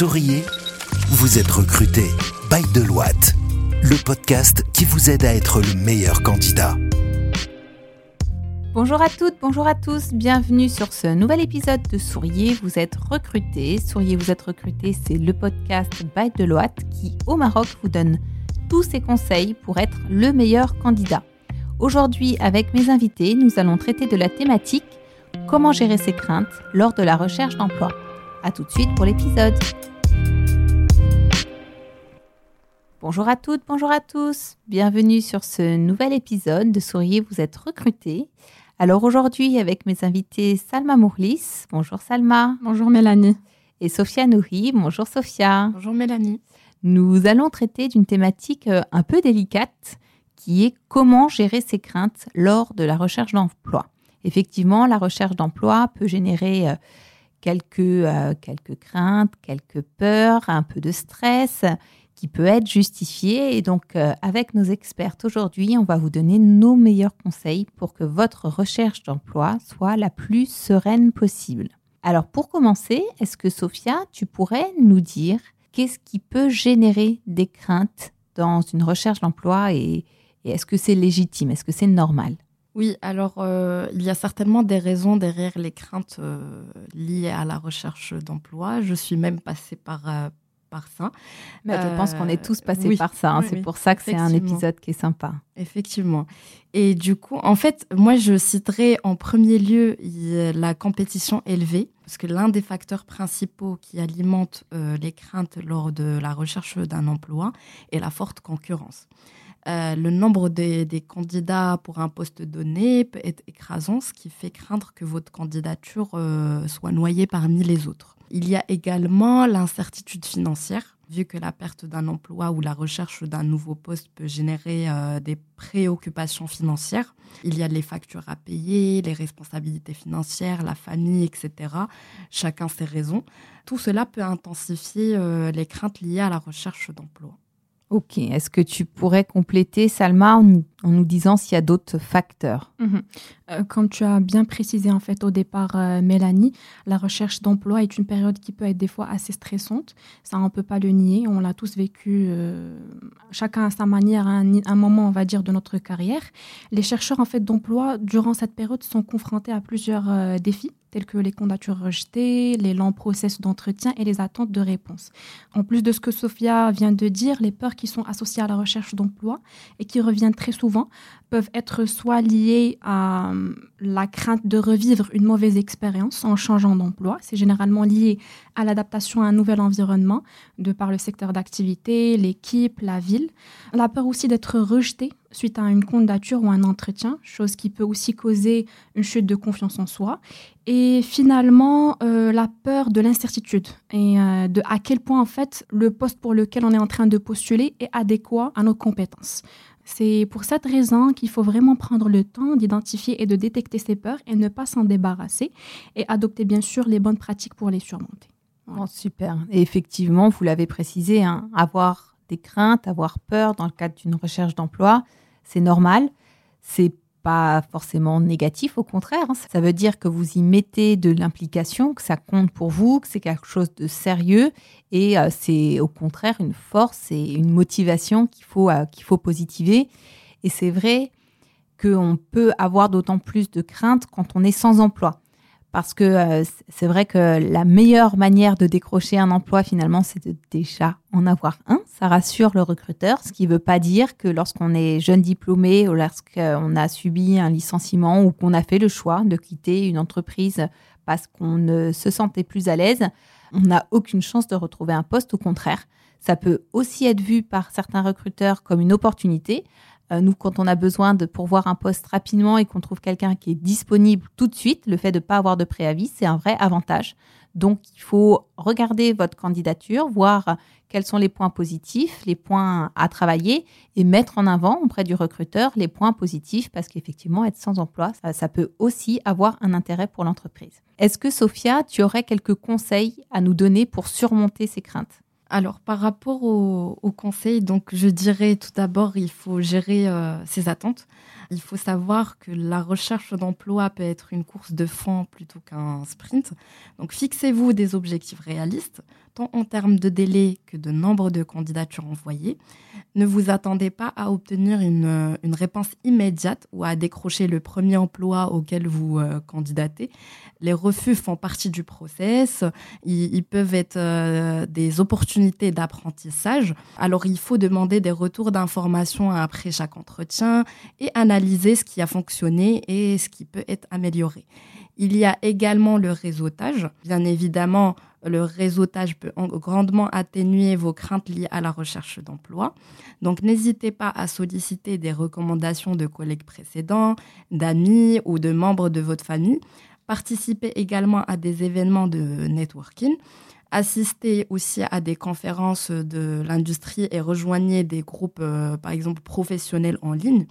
Souriez, vous êtes recruté by Deloitte, le podcast qui vous aide à être le meilleur candidat. Bonjour à toutes, bonjour à tous, bienvenue sur ce nouvel épisode de Souriez, vous êtes recruté. Souriez, vous êtes recruté, c'est le podcast by Deloitte qui, au Maroc, vous donne tous ses conseils pour être le meilleur candidat. Aujourd'hui, avec mes invités, nous allons traiter de la thématique Comment gérer ses craintes lors de la recherche d'emploi. A tout de suite pour l'épisode. Bonjour à toutes, bonjour à tous. Bienvenue sur ce nouvel épisode de Souriez, vous êtes recruté. Alors aujourd'hui, avec mes invités Salma Mourlis. Bonjour Salma. Bonjour Mélanie. Et Sophia Nouri. Bonjour Sophia. Bonjour Mélanie. Nous allons traiter d'une thématique euh, un peu délicate qui est comment gérer ses craintes lors de la recherche d'emploi. Effectivement, la recherche d'emploi peut générer euh, quelques, euh, quelques craintes, quelques peurs, un peu de stress qui peut être justifié. Et donc, euh, avec nos experts aujourd'hui, on va vous donner nos meilleurs conseils pour que votre recherche d'emploi soit la plus sereine possible. Alors, pour commencer, est-ce que Sophia, tu pourrais nous dire qu'est-ce qui peut générer des craintes dans une recherche d'emploi et, est-ce que c'est légitime? Est-ce que c'est normal? Oui, alors euh, il y a certainement des raisons derrière les craintes euh, liées à la recherche d'emploi. Je suis même passée par, par ça. Mais je pense qu'on est tous passés par ça. Hein. c'est pour ça que c'est un épisode qui est sympa. Effectivement. Et du coup, en fait, moi, je citerai en premier lieu la compétition élevée, parce que l'un des facteurs principaux qui alimente les craintes lors de la recherche d'un emploi est la forte concurrence. Euh, le nombre des, candidats pour un poste donné peut être écrasant, ce qui fait craindre que votre candidature euh, soit noyée parmi les autres. Il y a également l'incertitude financière, vu que la perte d'un emploi ou la recherche d'un nouveau poste peut générer euh, des préoccupations financières. Il y a les factures à payer, les responsabilités financières, la famille, etc. Chacun ses raisons. Tout cela peut intensifier les craintes liées à la recherche d'emploi. Ok. Est-ce que tu pourrais compléter, Salma, en, nous disant s'il y a d'autres facteurs? Mhm. euh, Comme tu as bien précisé en fait au départ, euh, Mélanie, la recherche d'emploi est une période qui peut être des fois assez stressante. Ça, on ne peut pas le nier. On l'a tous vécu, euh, chacun à sa manière, à un, un, moment, on va dire, de notre carrière. Les chercheurs en fait d'emploi, durant cette période, sont confrontés à plusieurs défis tels que les candidatures rejetées, les lents process d'entretien et les attentes de réponse. En plus de ce que Sophia vient de dire, les peurs qui sont associées à la recherche d'emploi et qui reviennent très souvent peuvent être soit liées à la crainte de revivre une mauvaise expérience en changeant d'emploi. C'est généralement lié à l'adaptation à un nouvel environnement, de par le secteur d'activité, l'équipe, la ville. La peur aussi d'être rejeté suite à une candidature ou un entretien, chose qui peut aussi causer une chute de confiance en soi. Et finalement, euh, la peur de l'incertitude et euh, de à quel point en fait le poste pour lequel on est en train de postuler est adéquat à nos compétences. C'est pour cette raison qu'il faut vraiment prendre le temps d'identifier et de détecter ces peurs et ne pas s'en débarrasser et adopter bien sûr les bonnes pratiques pour les surmonter. Oh, super. Effectivement, vous l'avez précisé, hein, avoir des craintes, avoir peur dans le cadre d'une recherche d'emploi, c'est normal. C'est pas forcément négatif, au contraire. Hein. Ça veut dire que vous y mettez de l'implication, que ça compte pour vous, que c'est quelque chose de sérieux et euh, c'est au contraire une force et une motivation qu'il faut, euh, qu'il faut positiver. Et c'est vrai qu'on peut avoir d'autant plus de crainte quand on est sans emploi parce que euh, c'est vrai que la meilleure manière de décrocher un emploi finalement, c'est de déjà en avoir un. Ça rassure le recruteur, ce qui ne veut pas dire que lorsqu'on est jeune diplômé ou lorsqu'on a subi un licenciement ou qu'on a fait le choix de quitter une entreprise parce qu'on ne se sentait plus à l'aise, on n'a aucune chance de retrouver un poste. Au contraire, ça peut aussi être vu par certains recruteurs comme une opportunité. Euh, nous, quand on a besoin de pourvoir un poste rapidement et qu'on trouve quelqu'un qui est disponible tout de suite, le fait de ne pas avoir de préavis, c'est un vrai avantage. Donc, il faut regarder votre candidature, voir quels sont les points positifs, les points à travailler et mettre en avant auprès du recruteur les points positifs parce qu'effectivement, être sans emploi, ça, ça, peut aussi avoir un intérêt pour l'entreprise. Est-ce que, Sophia, tu aurais quelques conseils à nous donner pour surmonter ces craintes? Alors, par rapport au, conseil, donc je dirais tout d'abord, il faut gérer euh, ses attentes. il faut savoir que la recherche d'emploi peut être une course de fond plutôt qu'un sprint. Donc fixez-vous des objectifs réalistes, en termes de délai que de nombre de candidatures envoyées. Ne vous attendez pas à obtenir une, réponse immédiate ou à décrocher le premier emploi auquel vous euh, candidatez. Les refus font partie du process. Ils, peuvent être euh, des opportunités d'apprentissage. Alors il faut demander des retours d'informations après chaque entretien et analyser ce qui a fonctionné et ce qui peut être amélioré. Il y a également le réseautage. Bien évidemment, le réseautage peut grandement atténuer vos craintes liées à la recherche d'emploi. Donc n'hésitez pas à solliciter des recommandations de collègues précédents, d'amis ou de membres de votre famille. Participez également à des événements de networking. Assistez aussi à des conférences de l'industrie et rejoignez des groupes, euh, par exemple, professionnels en ligne.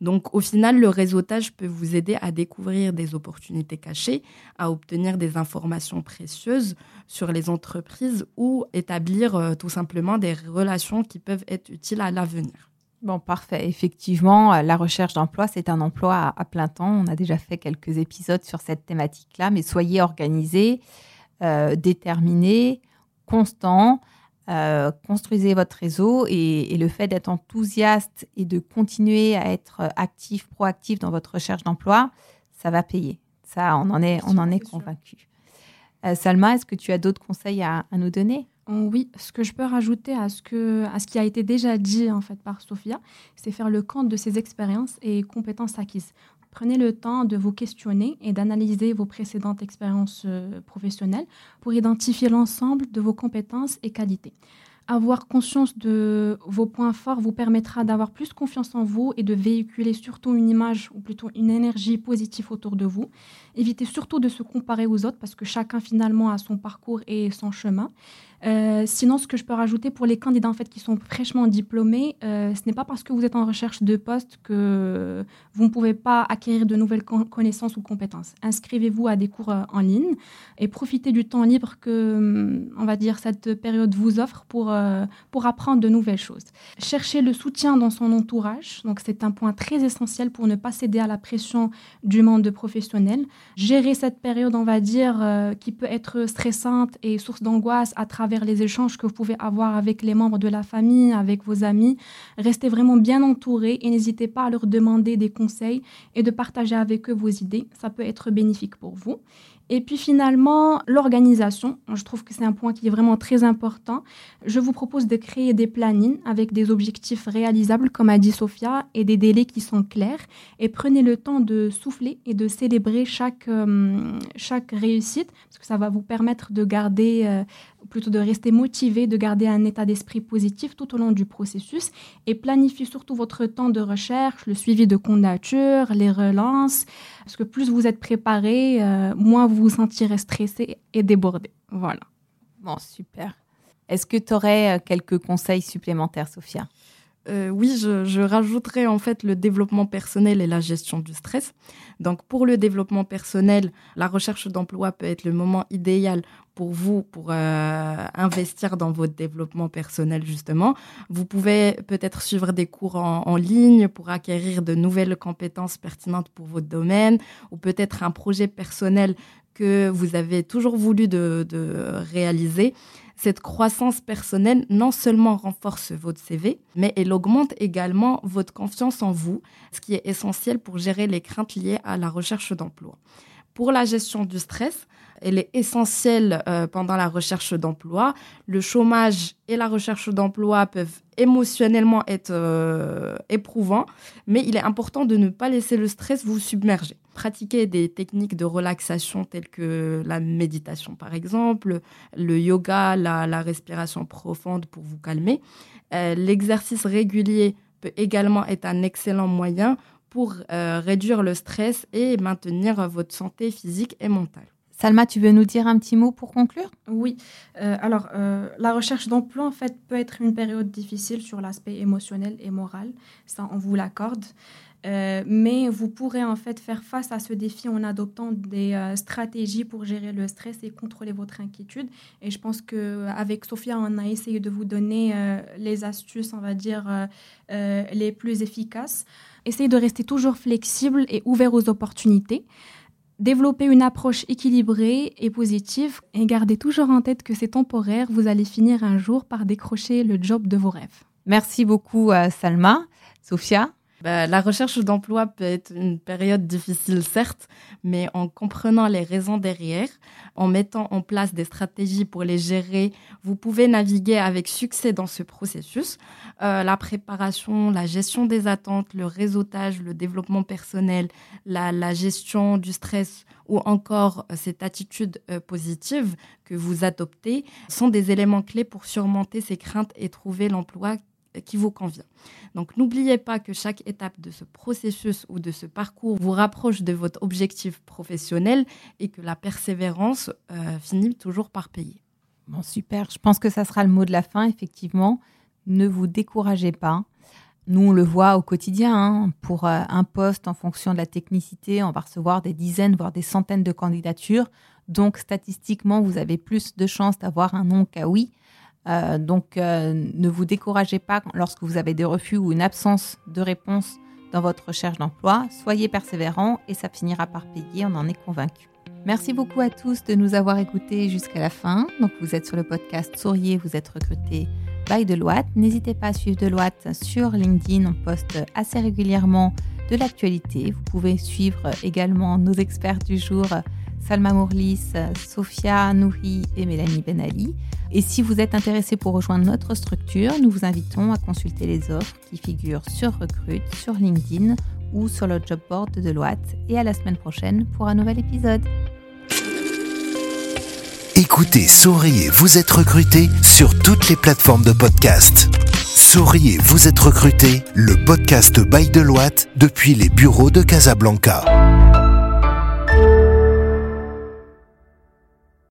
Donc au final, le réseautage peut vous aider à découvrir des opportunités cachées, à obtenir des informations précieuses sur les entreprises ou établir euh, tout simplement des relations qui peuvent être utiles à l'avenir. Bon, parfait. Effectivement, euh, la recherche d'emploi, c'est un emploi à, plein temps. On a déjà fait quelques épisodes sur cette thématique-là, mais soyez organisés, euh, déterminés, constants. Euh, construisez votre réseau et, le fait d'être enthousiaste et de continuer à être actif, proactif dans votre recherche d'emploi, ça va payer. Ça, on en est, on en est convaincu. Euh, Salma, est-ce que tu as d'autres conseils à, nous donner? Oh oui, ce que je peux rajouter à ce, que, à ce qui a été déjà dit en fait par Sophia, c'est faire le compte de ses expériences et compétences acquises. Prenez le temps de vous questionner et d'analyser vos précédentes expériences euh, professionnelles pour identifier l'ensemble de vos compétences et qualités. Avoir conscience de vos points forts vous permettra d'avoir plus confiance en vous et de véhiculer surtout une image ou plutôt une énergie positive autour de vous. Évitez surtout de se comparer aux autres parce que chacun finalement a son parcours et son chemin. Euh, sinon, ce que je peux rajouter pour les candidats en fait qui sont fraîchement diplômés, euh, ce n'est pas parce que vous êtes en recherche de poste que vous ne pouvez pas acquérir de nouvelles connaissances ou compétences. Inscrivez-vous à des cours euh, en ligne et profitez du temps libre que, on va dire, cette période vous offre pour, pour apprendre de nouvelles choses. Cherchez le soutien dans son entourage, donc c'est un point très essentiel pour ne pas céder à la pression du monde professionnel. Gérer cette période, on va dire, qui peut être stressante et source d'angoisse à travers vers les échanges que vous pouvez avoir avec les membres de la famille, avec vos amis. Restez vraiment bien entouré et n'hésitez pas à leur demander des conseils et de partager avec eux vos idées. Ça peut être bénéfique pour vous. Et puis finalement, l'organisation. Je trouve que c'est un point qui est vraiment très important. Je vous propose de créer des plannings avec des objectifs réalisables, comme a dit Sophia, et des délais qui sont clairs. Et prenez le temps de souffler et de célébrer chaque, euh, chaque réussite, parce que ça va vous permettre de garder, euh, plutôt de rester motivé, de garder un état d'esprit positif tout au long du processus. Et planifiez surtout votre temps de recherche, le suivi de candidature, les relances. Parce que plus vous êtes préparé, euh, moins vous vous sentirez stressé et débordé. Voilà. Bon, super. Est-ce que tu aurais euh, quelques conseils supplémentaires, Sophia? Euh, oui, je, je, rajouterais en fait le développement personnel et la gestion du stress. Donc pour le développement personnel, la recherche d'emploi peut être le moment idéal pour vous pour euh, investir dans votre développement personnel justement. Vous pouvez peut-être suivre des cours en, ligne pour acquérir de nouvelles compétences pertinentes pour votre domaine ou peut-être un projet personnel que vous avez toujours voulu de, de réaliser cette croissance personnelle non seulement renforce votre CV, mais elle augmente également votre confiance en vous, ce qui est essentiel pour gérer les craintes liées à la recherche d'emploi. Pour la gestion du stress, elle est essentielle euh, pendant la recherche d'emploi. Le chômage et la recherche d'emploi peuvent émotionnellement être euh, éprouvants, mais il est important de ne pas laisser le stress vous submerger. Pratiquez des techniques de relaxation telles que la méditation par exemple, le yoga, la, respiration profonde pour vous calmer. Euh, l'exercice régulier peut également être un excellent moyen pour réduire le stress et maintenir votre santé physique et mentale. Salma, tu veux nous dire un petit mot pour conclure? Oui. Euh, alors, euh, la recherche d'emploi, en fait, peut être une période difficile sur l'aspect émotionnel et moral. Ça, on vous l'accorde. Euh, mais vous pourrez en fait faire face à ce défi en adoptant des stratégies pour gérer le stress et contrôler votre inquiétude. Et je pense qu'avec Sophia, on a essayé de vous donner les astuces, on va dire, les plus efficaces. essayez de rester toujours flexible et ouvert aux opportunités. Développez une approche équilibrée et positive et gardez toujours en tête que c'est temporaire, vous allez finir un jour par décrocher le job de vos rêves. Merci beaucoup Salma. Sophia? Bah, la recherche d'emploi peut être une période difficile, certes, mais en comprenant les raisons derrière, en mettant en place des stratégies pour les gérer, vous pouvez naviguer avec succès dans ce processus. Euh, la préparation, la gestion des attentes, le réseautage, le développement personnel, la, gestion du stress ou encore euh, cette attitude euh, positive que vous adoptez sont des éléments clés pour surmonter ces craintes et trouver l'emploi qui vous convient. Donc n'oubliez pas que chaque étape de ce processus ou de ce parcours vous rapproche de votre objectif professionnel et que la persévérance euh, finit toujours par payer. Bon, super. Je pense que ça sera le mot de la fin, effectivement. Ne vous découragez pas. Nous, on le voit au quotidien. Hein. Pour euh, un poste, en fonction de la technicité, on va recevoir des dizaines, voire des centaines de candidatures. Donc, statistiquement, vous avez plus de chances d'avoir un non qu'à oui. Euh, donc, euh, ne vous découragez pas lorsque vous avez des refus ou une absence de réponse dans votre recherche d'emploi. Soyez persévérants et ça finira par payer, on en est convaincu. Merci beaucoup à tous de nous avoir écoutés jusqu'à la fin. Donc, vous êtes sur le podcast Souriez, vous êtes recruté by Deloitte. N'hésitez pas à suivre Deloitte sur LinkedIn. On poste assez régulièrement de l'actualité. Vous pouvez suivre également nos experts du jour Salma Mourlis, Sophia Nouri et Mélanie Benali. Et si vous êtes intéressé pour rejoindre notre structure, nous vous invitons à consulter les offres qui figurent sur Recrute, sur LinkedIn ou sur le job board de Deloitte. Et à la semaine prochaine pour un nouvel épisode. Écoutez, souriez, vous êtes recruté sur toutes les plateformes de podcast. Souriez, vous êtes recruté, le podcast by Deloitte depuis les bureaux de Casablanca.